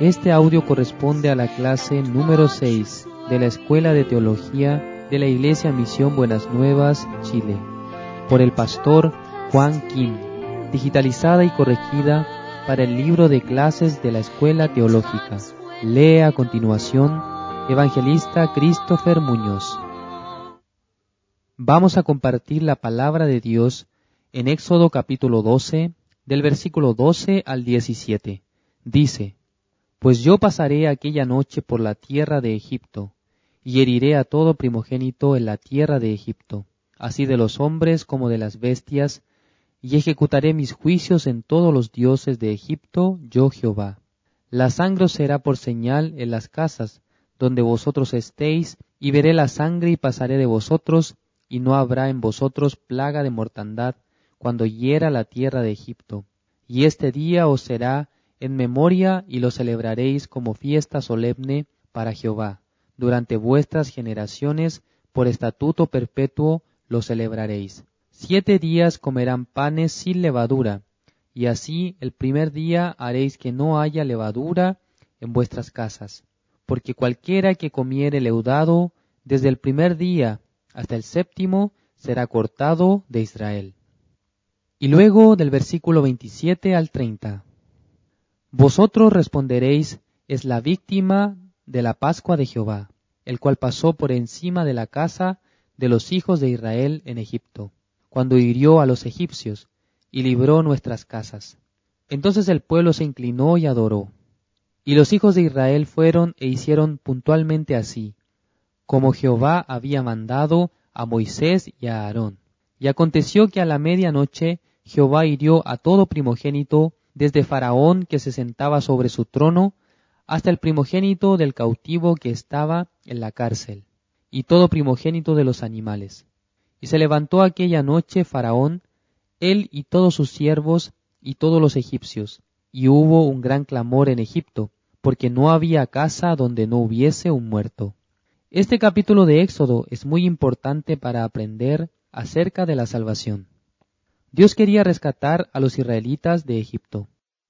Este audio corresponde a la clase número 6 de la Escuela de Teología de la Iglesia Misión Buenas Nuevas, Chile, por el pastor Juan Kim, digitalizada y corregida para el libro de clases de la Escuela Teológica. Lee a continuación Evangelista Christopher Muñoz. Vamos a compartir la palabra de Dios en Éxodo capítulo 12, del versículo 12 al 17. Dice, Pues yo pasaré aquella noche por la tierra de Egipto, y heriré a todo primogénito en la tierra de Egipto, así de los hombres como de las bestias, y ejecutaré mis juicios en todos los dioses de Egipto, yo Jehová. La sangre será por señal en las casas, donde vosotros estéis, y veré la sangre y pasaré de vosotros, y no habrá en vosotros plaga de mortandad cuando hiera la tierra de Egipto. Y este día os será en memoria y lo celebraréis como fiesta solemne para Jehová. Durante vuestras generaciones, por estatuto perpetuo, lo celebraréis. Siete días comerán panes sin levadura, y así el primer día haréis que no haya levadura en vuestras casas porque cualquiera que comiere leudado desde el primer día hasta el séptimo será cortado de Israel. Y luego del versículo 27 al 30. Vosotros responderéis, es la víctima de la Pascua de Jehová, el cual pasó por encima de la casa de los hijos de Israel en Egipto, cuando hirió a los egipcios y libró nuestras casas. Entonces el pueblo se inclinó y adoró. Y los hijos de Israel fueron e hicieron puntualmente así, como Jehová había mandado a Moisés y a Aarón. Y aconteció que a la medianoche Jehová hirió a todo primogénito, desde Faraón que se sentaba sobre su trono, hasta el primogénito del cautivo que estaba en la cárcel, y todo primogénito de los animales. Y se levantó aquella noche Faraón, él y todos sus siervos, y todos los egipcios, y hubo un gran clamor en Egipto, porque no había casa donde no hubiese un muerto. Este capítulo de Éxodo es muy importante para aprender acerca de la salvación. Dios quería rescatar a los israelitas de Egipto,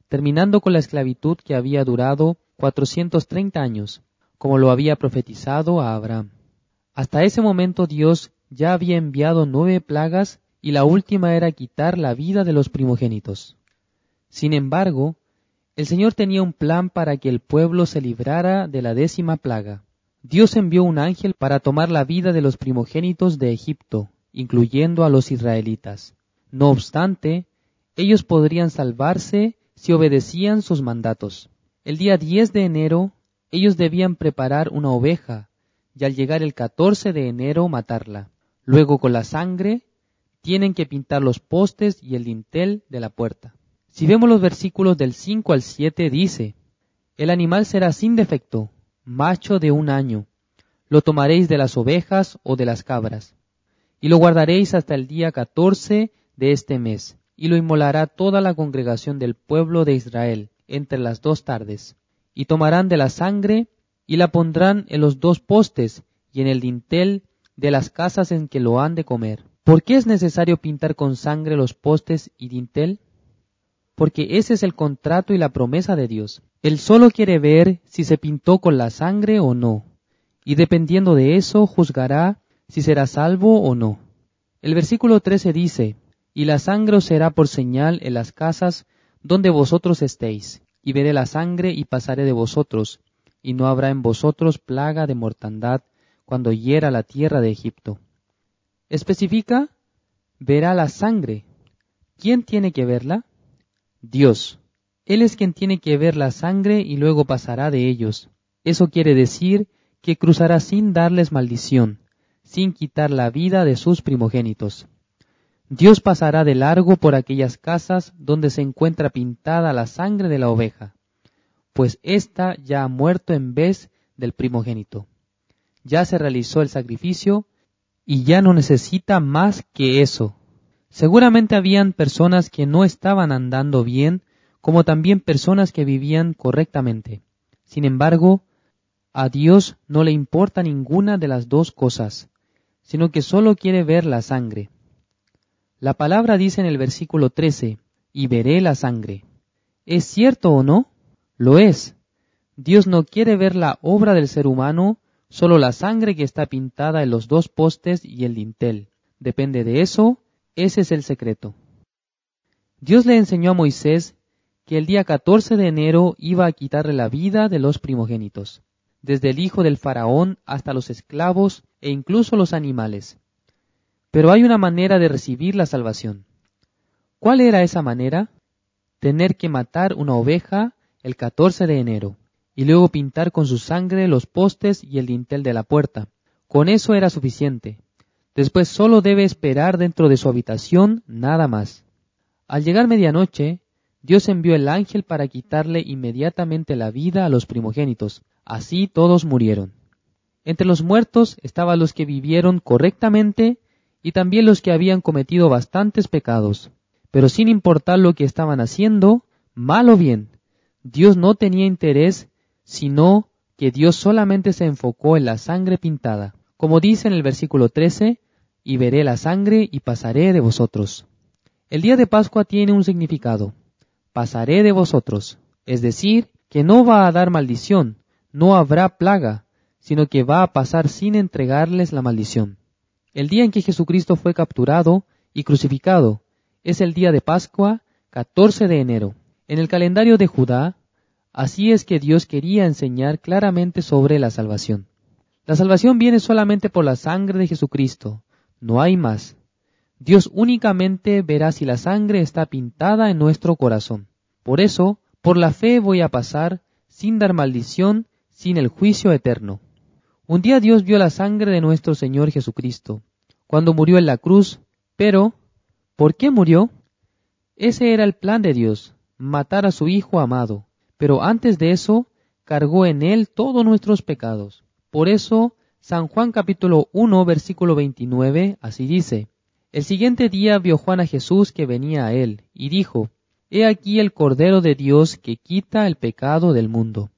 terminando con la esclavitud que había durado 430 años, como lo había profetizado a Abraham. Hasta ese momento Dios ya había enviado nueve plagas y la última era quitar la vida de los primogénitos. Sin embargo, el Señor tenía un plan para que el pueblo se librara de la décima plaga. Dios envió un ángel para tomar la vida de los primogénitos de Egipto, incluyendo a los israelitas. No obstante, ellos podrían salvarse si obedecían sus mandatos. El día 10 de enero, ellos debían preparar una oveja y al llegar el 14 de enero matarla. Luego con la sangre tienen que pintar los postes y el dintel de la puerta. Si vemos los versículos del 5 al 7, dice, El animal será sin defecto, macho de un año. Lo tomaréis de las ovejas o de las cabras, y lo guardaréis hasta el día 14 de este mes, y lo inmolará toda la congregación del pueblo de Israel entre las dos tardes. Y tomarán de la sangre y la pondrán en los dos postes y en el dintel de las casas en que lo han de comer. ¿Por qué es necesario pintar con sangre los postes y dintel? porque ese es el contrato y la promesa de Dios. Él solo quiere ver si se pintó con la sangre o no, y dependiendo de eso juzgará si será salvo o no. El versículo 13 dice, Y la sangre os será por señal en las casas donde vosotros estéis, y veré la sangre y pasaré de vosotros, y no habrá en vosotros plaga de mortandad cuando hiera la tierra de Egipto. Especifica, verá la sangre. ¿Quién tiene que verla? Dios. Él es quien tiene que ver la sangre y luego pasará de ellos. Eso quiere decir que cruzará sin darles maldición, sin quitar la vida de sus primogénitos. Dios pasará de largo por aquellas casas donde se encuentra pintada la sangre de la oveja, pues ésta ya ha muerto en vez del primogénito. Ya se realizó el sacrificio y ya no necesita más que eso. Seguramente habían personas que no estaban andando bien, como también personas que vivían correctamente. Sin embargo, a Dios no le importa ninguna de las dos cosas, sino que solo quiere ver la sangre. La palabra dice en el versículo 13, y veré la sangre. ¿Es cierto o no? Lo es. Dios no quiere ver la obra del ser humano, solo la sangre que está pintada en los dos postes y el dintel. Depende de eso, ese es el secreto. Dios le enseñó a Moisés que el día 14 de enero iba a quitarle la vida de los primogénitos, desde el hijo del faraón hasta los esclavos e incluso los animales. Pero hay una manera de recibir la salvación. ¿Cuál era esa manera? Tener que matar una oveja el 14 de enero y luego pintar con su sangre los postes y el dintel de la puerta. Con eso era suficiente. Después solo debe esperar dentro de su habitación, nada más. Al llegar medianoche, Dios envió el ángel para quitarle inmediatamente la vida a los primogénitos. Así todos murieron. Entre los muertos estaban los que vivieron correctamente y también los que habían cometido bastantes pecados. Pero sin importar lo que estaban haciendo, mal o bien, Dios no tenía interés, sino que Dios solamente se enfocó en la sangre pintada. Como dice en el versículo 13, y veré la sangre y pasaré de vosotros. El día de Pascua tiene un significado. Pasaré de vosotros. Es decir, que no va a dar maldición, no habrá plaga, sino que va a pasar sin entregarles la maldición. El día en que Jesucristo fue capturado y crucificado es el día de Pascua, 14 de enero. En el calendario de Judá, así es que Dios quería enseñar claramente sobre la salvación. La salvación viene solamente por la sangre de Jesucristo, no hay más. Dios únicamente verá si la sangre está pintada en nuestro corazón. Por eso, por la fe voy a pasar, sin dar maldición, sin el juicio eterno. Un día Dios vio la sangre de nuestro Señor Jesucristo, cuando murió en la cruz, pero, ¿por qué murió? Ese era el plan de Dios, matar a su Hijo amado, pero antes de eso, cargó en él todos nuestros pecados. Por eso, San Juan capítulo 1 versículo 29 así dice, El siguiente día vio Juan a Jesús que venía a él, y dijo, He aquí el Cordero de Dios que quita el pecado del mundo.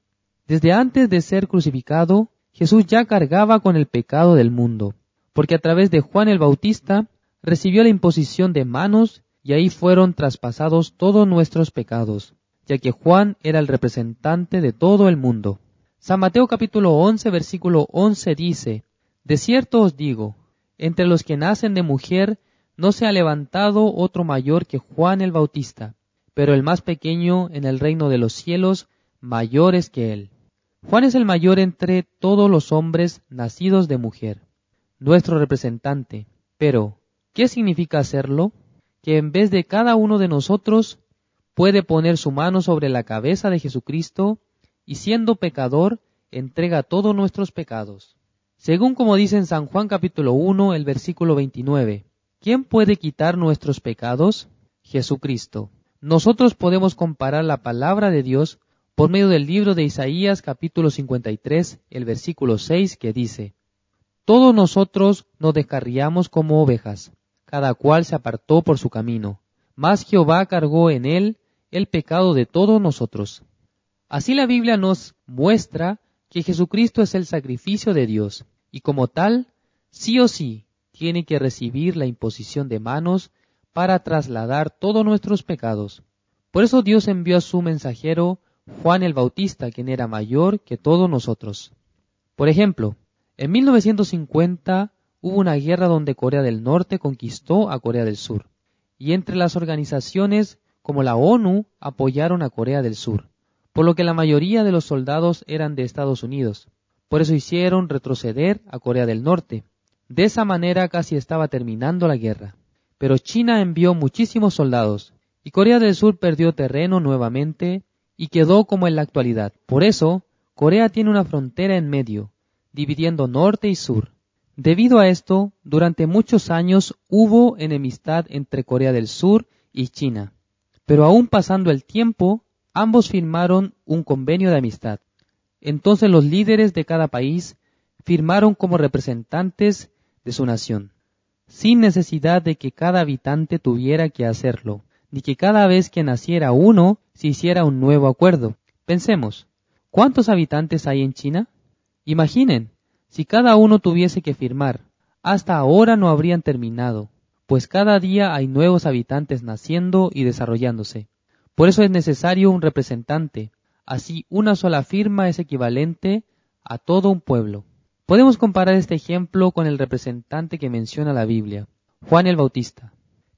Desde antes de ser crucificado, Jesús ya cargaba con el pecado del mundo, porque a través de Juan el Bautista recibió la imposición de manos y ahí fueron traspasados todos nuestros pecados, ya que Juan era el representante de todo el mundo. San Mateo capítulo 11 versículo 11 dice, De cierto os digo, entre los que nacen de mujer no se ha levantado otro mayor que Juan el Bautista, pero el más pequeño en el reino de los cielos mayor es que él. Juan es el mayor entre todos los hombres nacidos de mujer, nuestro representante. Pero, ¿qué significa hacerlo? Que en vez de cada uno de nosotros puede poner su mano sobre la cabeza de Jesucristo y siendo pecador, entrega todos nuestros pecados. Según como dice en San Juan capítulo 1, el versículo 29, ¿quién puede quitar nuestros pecados? Jesucristo. Nosotros podemos comparar la palabra de Dios por medio del libro de Isaías capítulo 53, el versículo 6 que dice, Todos nosotros nos descarriamos como ovejas, cada cual se apartó por su camino, mas Jehová cargó en él el pecado de todos nosotros. Así la Biblia nos muestra que Jesucristo es el sacrificio de Dios, y como tal, sí o sí, tiene que recibir la imposición de manos para trasladar todos nuestros pecados. Por eso Dios envió a su mensajero Juan el Bautista, quien era mayor que todos nosotros. Por ejemplo, en 1950 hubo una guerra donde Corea del Norte conquistó a Corea del Sur, y entre las organizaciones como la ONU apoyaron a Corea del Sur, por lo que la mayoría de los soldados eran de Estados Unidos. Por eso hicieron retroceder a Corea del Norte. De esa manera casi estaba terminando la guerra. Pero China envió muchísimos soldados, y Corea del Sur perdió terreno nuevamente y quedó como en la actualidad. Por eso, Corea tiene una frontera en medio, dividiendo norte y sur. Debido a esto, durante muchos años hubo enemistad entre Corea del Sur y China. Pero aún pasando el tiempo, ambos firmaron un convenio de amistad. Entonces los líderes de cada país firmaron como representantes de su nación, sin necesidad de que cada habitante tuviera que hacerlo ni que cada vez que naciera uno se hiciera un nuevo acuerdo. Pensemos, ¿cuántos habitantes hay en China? Imaginen, si cada uno tuviese que firmar, hasta ahora no habrían terminado. pues cada día hay nuevos habitantes naciendo y desarrollándose. Por eso es necesario un representante. Así, una sola firma es equivalente a todo un pueblo. Podemos comparar este ejemplo con el representante que menciona la Biblia, Juan el Bautista.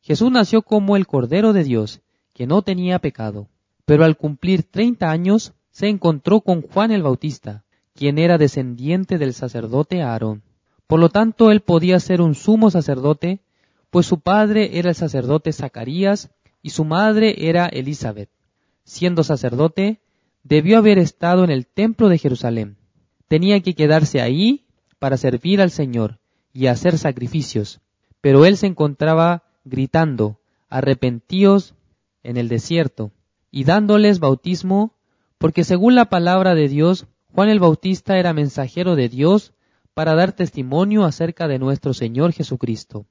Jesús nació como el Cordero de Dios, que no tenía pecado. Pero al cumplir treinta años, se encontró con Juan el Bautista, quien era descendiente del sacerdote Aarón. Por lo tanto, él podía ser un sumo sacerdote, pues su padre era el sacerdote Zacarías y su madre era Elizabeth. Siendo sacerdote, debió haber estado en el templo de Jerusalén. Tenía que quedarse ahí para servir al Señor y hacer sacrificios, pero él se encontraba gritando, arrepentíos en el desierto, y dándoles bautismo, porque según la palabra de Dios, Juan el Bautista era mensajero de Dios para dar testimonio acerca de nuestro Señor Jesucristo.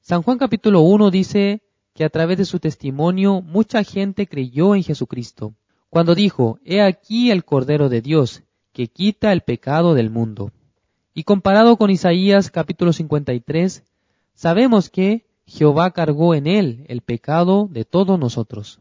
San Juan capítulo 1 dice que a través de su testimonio mucha gente creyó en Jesucristo, cuando dijo, He aquí el Cordero de Dios, que quita el pecado del mundo. Y comparado con Isaías capítulo 53, sabemos que Jehová cargó en él el pecado de todos nosotros.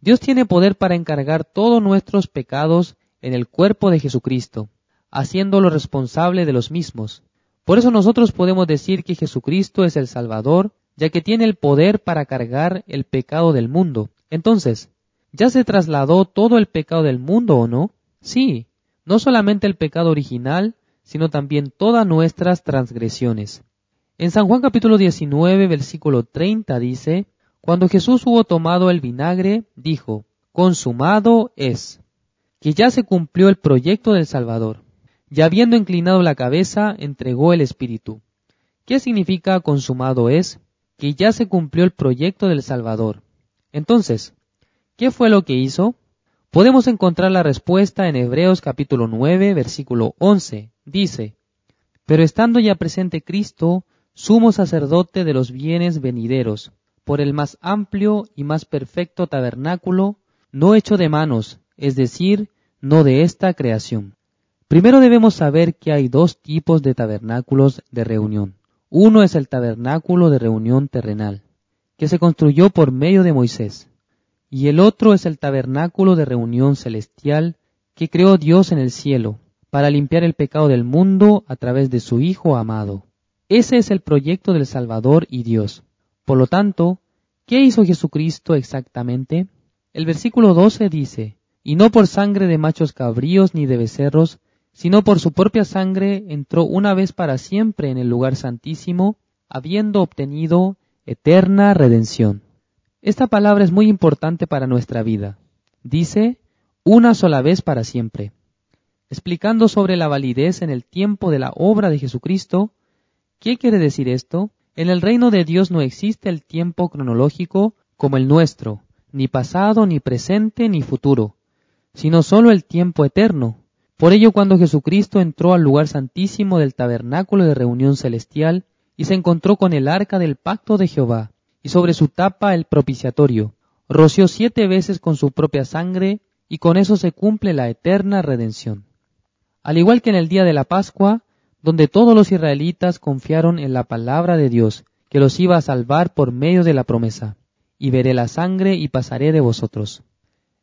Dios tiene poder para encargar todos nuestros pecados en el cuerpo de Jesucristo, haciéndolo responsable de los mismos. Por eso nosotros podemos decir que Jesucristo es el Salvador, ya que tiene el poder para cargar el pecado del mundo. Entonces, ¿ya se trasladó todo el pecado del mundo o no? Sí, no solamente el pecado original, sino también todas nuestras transgresiones. En San Juan capítulo 19, versículo 30 dice, Cuando Jesús hubo tomado el vinagre, dijo, Consumado es, que ya se cumplió el proyecto del Salvador. Y habiendo inclinado la cabeza, entregó el Espíritu. ¿Qué significa consumado es? Que ya se cumplió el proyecto del Salvador. Entonces, ¿qué fue lo que hizo? Podemos encontrar la respuesta en Hebreos capítulo 9, versículo 11. Dice, Pero estando ya presente Cristo, sumo sacerdote de los bienes venideros, por el más amplio y más perfecto tabernáculo, no hecho de manos, es decir, no de esta creación. Primero debemos saber que hay dos tipos de tabernáculos de reunión. Uno es el tabernáculo de reunión terrenal, que se construyó por medio de Moisés, y el otro es el tabernáculo de reunión celestial que creó Dios en el cielo, para limpiar el pecado del mundo a través de su Hijo amado. Ese es el proyecto del Salvador y Dios. Por lo tanto, ¿qué hizo Jesucristo exactamente? El versículo 12 dice, y no por sangre de machos cabríos ni de becerros, sino por su propia sangre entró una vez para siempre en el lugar santísimo, habiendo obtenido eterna redención. Esta palabra es muy importante para nuestra vida. Dice, una sola vez para siempre. Explicando sobre la validez en el tiempo de la obra de Jesucristo, ¿Qué quiere decir esto? En el reino de Dios no existe el tiempo cronológico como el nuestro, ni pasado, ni presente, ni futuro, sino solo el tiempo eterno. Por ello, cuando Jesucristo entró al lugar santísimo del tabernáculo de reunión celestial y se encontró con el arca del pacto de Jehová, y sobre su tapa el propiciatorio, roció siete veces con su propia sangre, y con eso se cumple la eterna redención. Al igual que en el día de la Pascua, donde todos los israelitas confiaron en la palabra de Dios, que los iba a salvar por medio de la promesa. Y veré la sangre y pasaré de vosotros.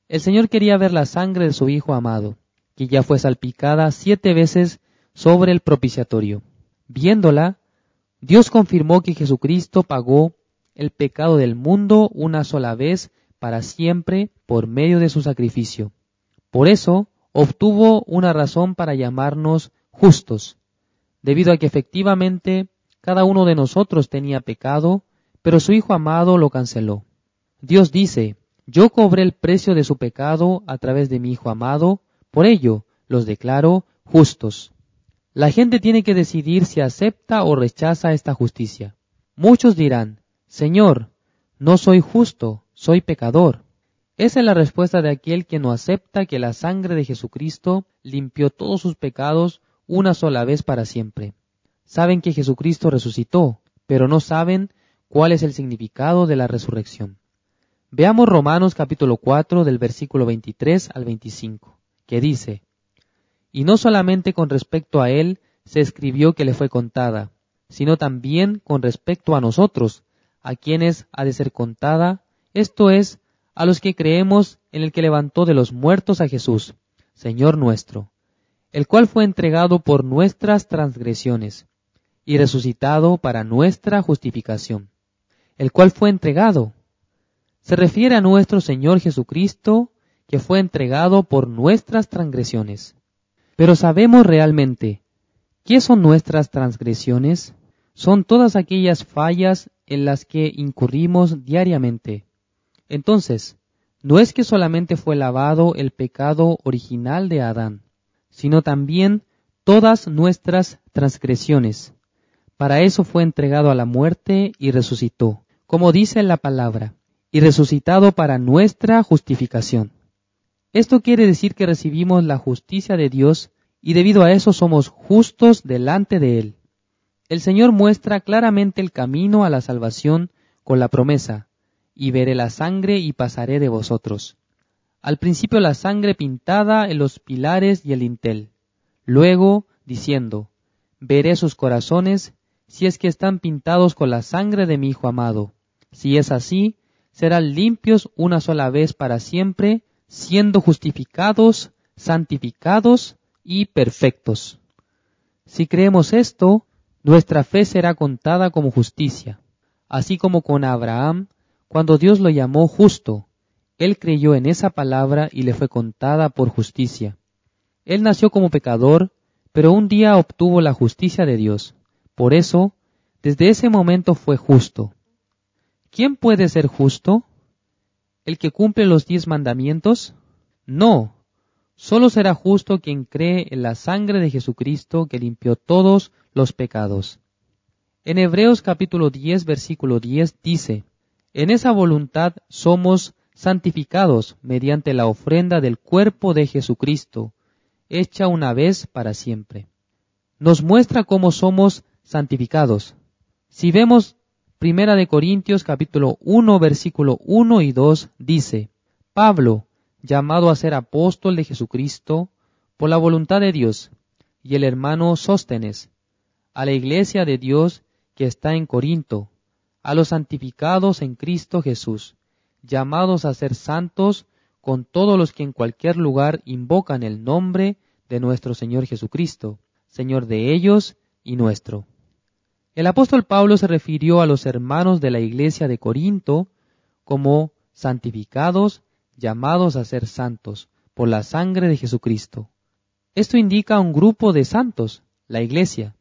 El Señor quería ver la sangre de su Hijo amado, que ya fue salpicada siete veces sobre el propiciatorio. Viéndola, Dios confirmó que Jesucristo pagó el pecado del mundo una sola vez para siempre por medio de su sacrificio. Por eso obtuvo una razón para llamarnos justos, debido a que efectivamente cada uno de nosotros tenía pecado, pero su Hijo amado lo canceló. Dios dice, yo cobré el precio de su pecado a través de mi Hijo amado, por ello los declaro justos. La gente tiene que decidir si acepta o rechaza esta justicia. Muchos dirán, Señor, no soy justo, soy pecador. Esa es la respuesta de aquel que no acepta que la sangre de Jesucristo limpió todos sus pecados una sola vez para siempre. Saben que Jesucristo resucitó, pero no saben cuál es el significado de la resurrección. Veamos Romanos capítulo 4 del versículo 23 al 25, que dice, Y no solamente con respecto a él se escribió que le fue contada, sino también con respecto a nosotros, a quienes ha de ser contada, esto es, a los que creemos en el que levantó de los muertos a Jesús, Señor nuestro, el cual fue entregado por nuestras transgresiones y resucitado para nuestra justificación, el cual fue entregado. Se refiere a nuestro Señor Jesucristo, que fue entregado por nuestras transgresiones. Pero sabemos realmente, ¿qué son nuestras transgresiones? Son todas aquellas fallas en las que incurrimos diariamente. Entonces, no es que solamente fue lavado el pecado original de Adán, sino también todas nuestras transgresiones. Para eso fue entregado a la muerte y resucitó, como dice la palabra, y resucitado para nuestra justificación. Esto quiere decir que recibimos la justicia de Dios y debido a eso somos justos delante de Él. El Señor muestra claramente el camino a la salvación con la promesa, y veré la sangre y pasaré de vosotros. Al principio la sangre pintada en los pilares y el dintel. Luego, diciendo, veré sus corazones si es que están pintados con la sangre de mi Hijo amado. Si es así, serán limpios una sola vez para siempre, siendo justificados, santificados y perfectos. Si creemos esto, nuestra fe será contada como justicia, así como con Abraham cuando Dios lo llamó justo, él creyó en esa palabra y le fue contada por justicia. Él nació como pecador, pero un día obtuvo la justicia de Dios. Por eso, desde ese momento fue justo. ¿Quién puede ser justo? ¿El que cumple los diez mandamientos? No, solo será justo quien cree en la sangre de Jesucristo que limpió todos los pecados. En Hebreos capítulo 10 versículo 10 dice, en esa voluntad somos santificados mediante la ofrenda del cuerpo de Jesucristo, hecha una vez para siempre. Nos muestra cómo somos santificados. Si vemos Primera de Corintios capítulo 1 versículo 1 y 2 dice, Pablo, llamado a ser apóstol de Jesucristo, por la voluntad de Dios, y el hermano Sóstenes, a la iglesia de Dios que está en Corinto, a los santificados en Cristo Jesús, llamados a ser santos con todos los que en cualquier lugar invocan el nombre de nuestro Señor Jesucristo, Señor de ellos y nuestro. El apóstol Pablo se refirió a los hermanos de la iglesia de Corinto como santificados, llamados a ser santos por la sangre de Jesucristo. Esto indica un grupo de santos, la iglesia,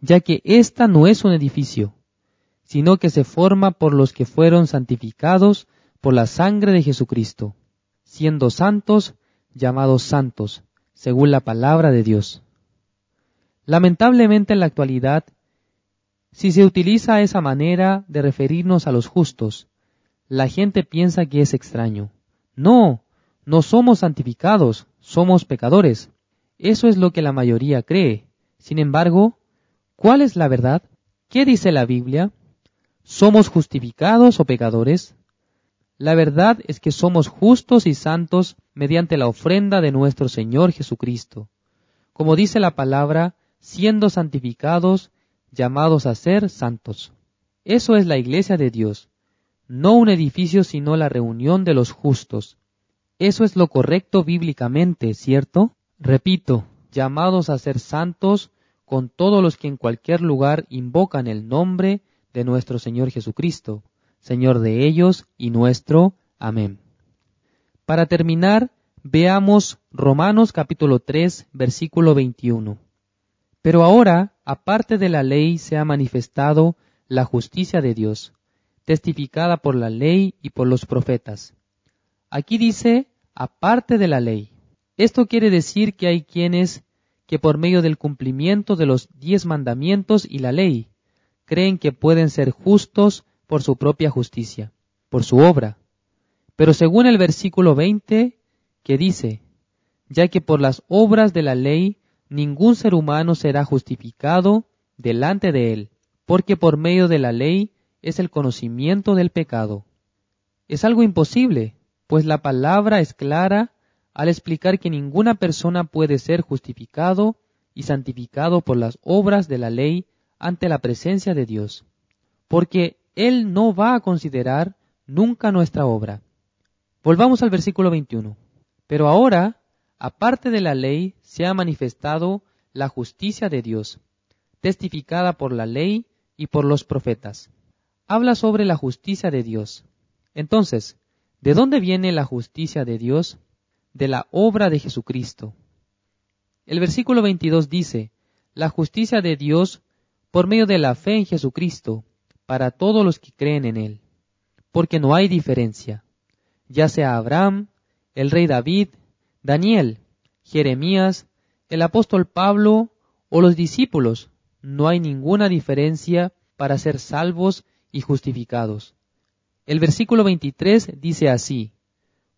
ya que ésta no es un edificio, sino que se forma por los que fueron santificados por la sangre de Jesucristo, siendo santos llamados santos, según la palabra de Dios. Lamentablemente en la actualidad, si se utiliza esa manera de referirnos a los justos, la gente piensa que es extraño. No, no somos santificados, somos pecadores. Eso es lo que la mayoría cree. Sin embargo, ¿cuál es la verdad? ¿Qué dice la Biblia? ¿Somos justificados o pecadores? La verdad es que somos justos y santos mediante la ofrenda de nuestro Señor Jesucristo. Como dice la palabra, siendo santificados, llamados a ser santos. Eso es la iglesia de Dios, no un edificio sino la reunión de los justos. Eso es lo correcto bíblicamente, ¿cierto? Repito, llamados a ser santos con todos los que en cualquier lugar invocan el nombre de nuestro Señor Jesucristo, Señor de ellos y nuestro. Amén. Para terminar, veamos Romanos capítulo 3, versículo 21. Pero ahora, aparte de la ley, se ha manifestado la justicia de Dios, testificada por la ley y por los profetas. Aquí dice, aparte de la ley. Esto quiere decir que hay quienes que por medio del cumplimiento de los diez mandamientos y la ley, creen que pueden ser justos por su propia justicia, por su obra. Pero según el versículo 20, que dice, ya que por las obras de la ley ningún ser humano será justificado delante de él, porque por medio de la ley es el conocimiento del pecado. Es algo imposible, pues la palabra es clara al explicar que ninguna persona puede ser justificado y santificado por las obras de la ley ante la presencia de Dios, porque Él no va a considerar nunca nuestra obra. Volvamos al versículo 21. Pero ahora, aparte de la ley, se ha manifestado la justicia de Dios, testificada por la ley y por los profetas. Habla sobre la justicia de Dios. Entonces, ¿de dónde viene la justicia de Dios? De la obra de Jesucristo. El versículo 22 dice, la justicia de Dios por medio de la fe en Jesucristo, para todos los que creen en Él, porque no hay diferencia, ya sea Abraham, el rey David, Daniel, Jeremías, el apóstol Pablo o los discípulos, no hay ninguna diferencia para ser salvos y justificados. El versículo 23 dice así,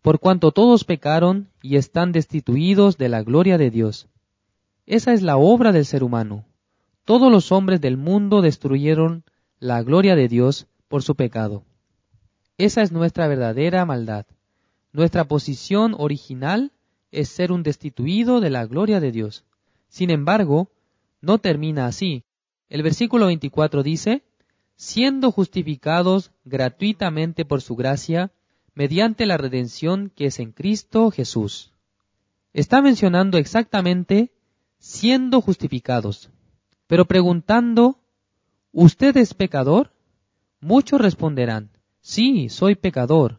por cuanto todos pecaron y están destituidos de la gloria de Dios. Esa es la obra del ser humano. Todos los hombres del mundo destruyeron la gloria de Dios por su pecado. Esa es nuestra verdadera maldad. Nuestra posición original es ser un destituido de la gloria de Dios. Sin embargo, no termina así. El versículo 24 dice, siendo justificados gratuitamente por su gracia, mediante la redención que es en Cristo Jesús. Está mencionando exactamente siendo justificados, pero preguntando, ¿usted es pecador? Muchos responderán, sí, soy pecador.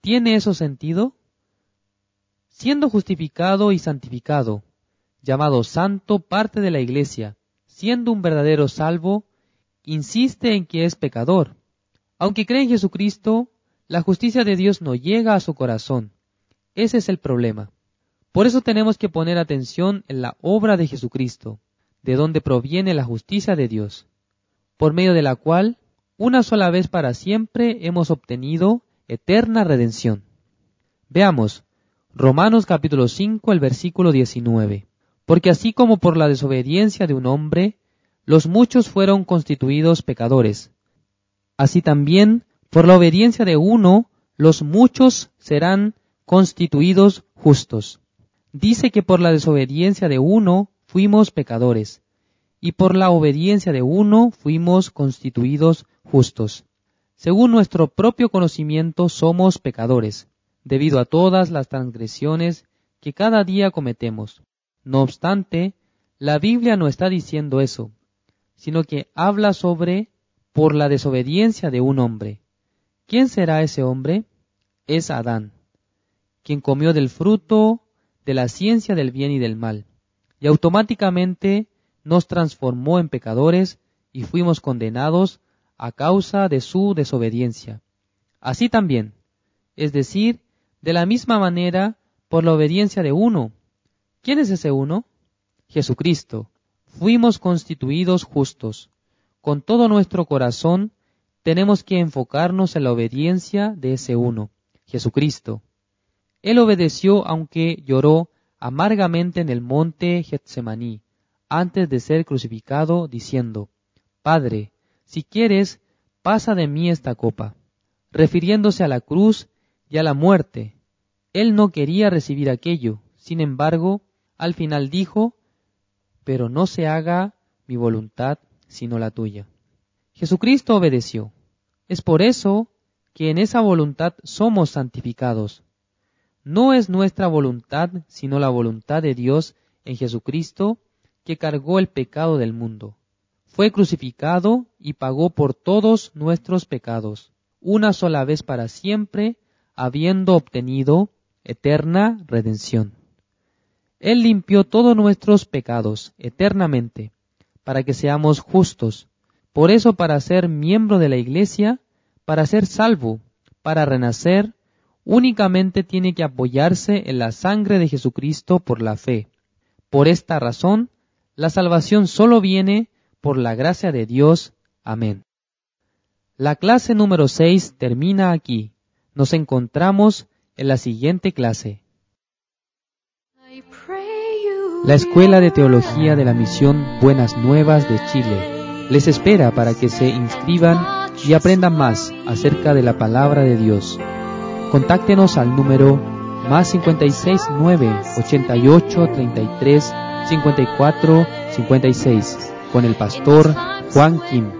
¿Tiene eso sentido? Siendo justificado y santificado, llamado santo parte de la iglesia, siendo un verdadero salvo, insiste en que es pecador. Aunque cree en Jesucristo, la justicia de Dios no llega a su corazón. Ese es el problema. Por eso tenemos que poner atención en la obra de Jesucristo, de donde proviene la justicia de Dios, por medio de la cual, una sola vez para siempre, hemos obtenido eterna redención. Veamos, Romanos capítulo 5, el versículo 19. Porque así como por la desobediencia de un hombre, los muchos fueron constituidos pecadores, así también por la obediencia de uno, los muchos serán constituidos justos. Dice que por la desobediencia de uno fuimos pecadores, y por la obediencia de uno fuimos constituidos justos. Según nuestro propio conocimiento somos pecadores, debido a todas las transgresiones que cada día cometemos. No obstante, la Biblia no está diciendo eso, sino que habla sobre por la desobediencia de un hombre. ¿Quién será ese hombre? Es Adán, quien comió del fruto de la ciencia del bien y del mal, y automáticamente nos transformó en pecadores y fuimos condenados a causa de su desobediencia. Así también, es decir, de la misma manera por la obediencia de uno, ¿Quién es ese uno? Jesucristo. Fuimos constituidos justos. Con todo nuestro corazón tenemos que enfocarnos en la obediencia de ese uno, Jesucristo. Él obedeció aunque lloró amargamente en el monte Getsemaní, antes de ser crucificado, diciendo, Padre, si quieres, pasa de mí esta copa. Refiriéndose a la cruz y a la muerte, él no quería recibir aquello, sin embargo, al final dijo, pero no se haga mi voluntad sino la tuya. Jesucristo obedeció. Es por eso que en esa voluntad somos santificados. No es nuestra voluntad sino la voluntad de Dios en Jesucristo que cargó el pecado del mundo. Fue crucificado y pagó por todos nuestros pecados, una sola vez para siempre, habiendo obtenido eterna redención. Él limpió todos nuestros pecados eternamente, para que seamos justos. Por eso para ser miembro de la Iglesia, para ser salvo, para renacer, únicamente tiene que apoyarse en la sangre de Jesucristo por la fe. Por esta razón, la salvación solo viene por la gracia de Dios. Amén. La clase número 6 termina aquí. Nos encontramos en la siguiente clase. La Escuela de Teología de la Misión Buenas Nuevas de Chile les espera para que se inscriban y aprendan más acerca de la palabra de Dios. Contáctenos al número más 569 88 33 54 56 con el pastor Juan Kim.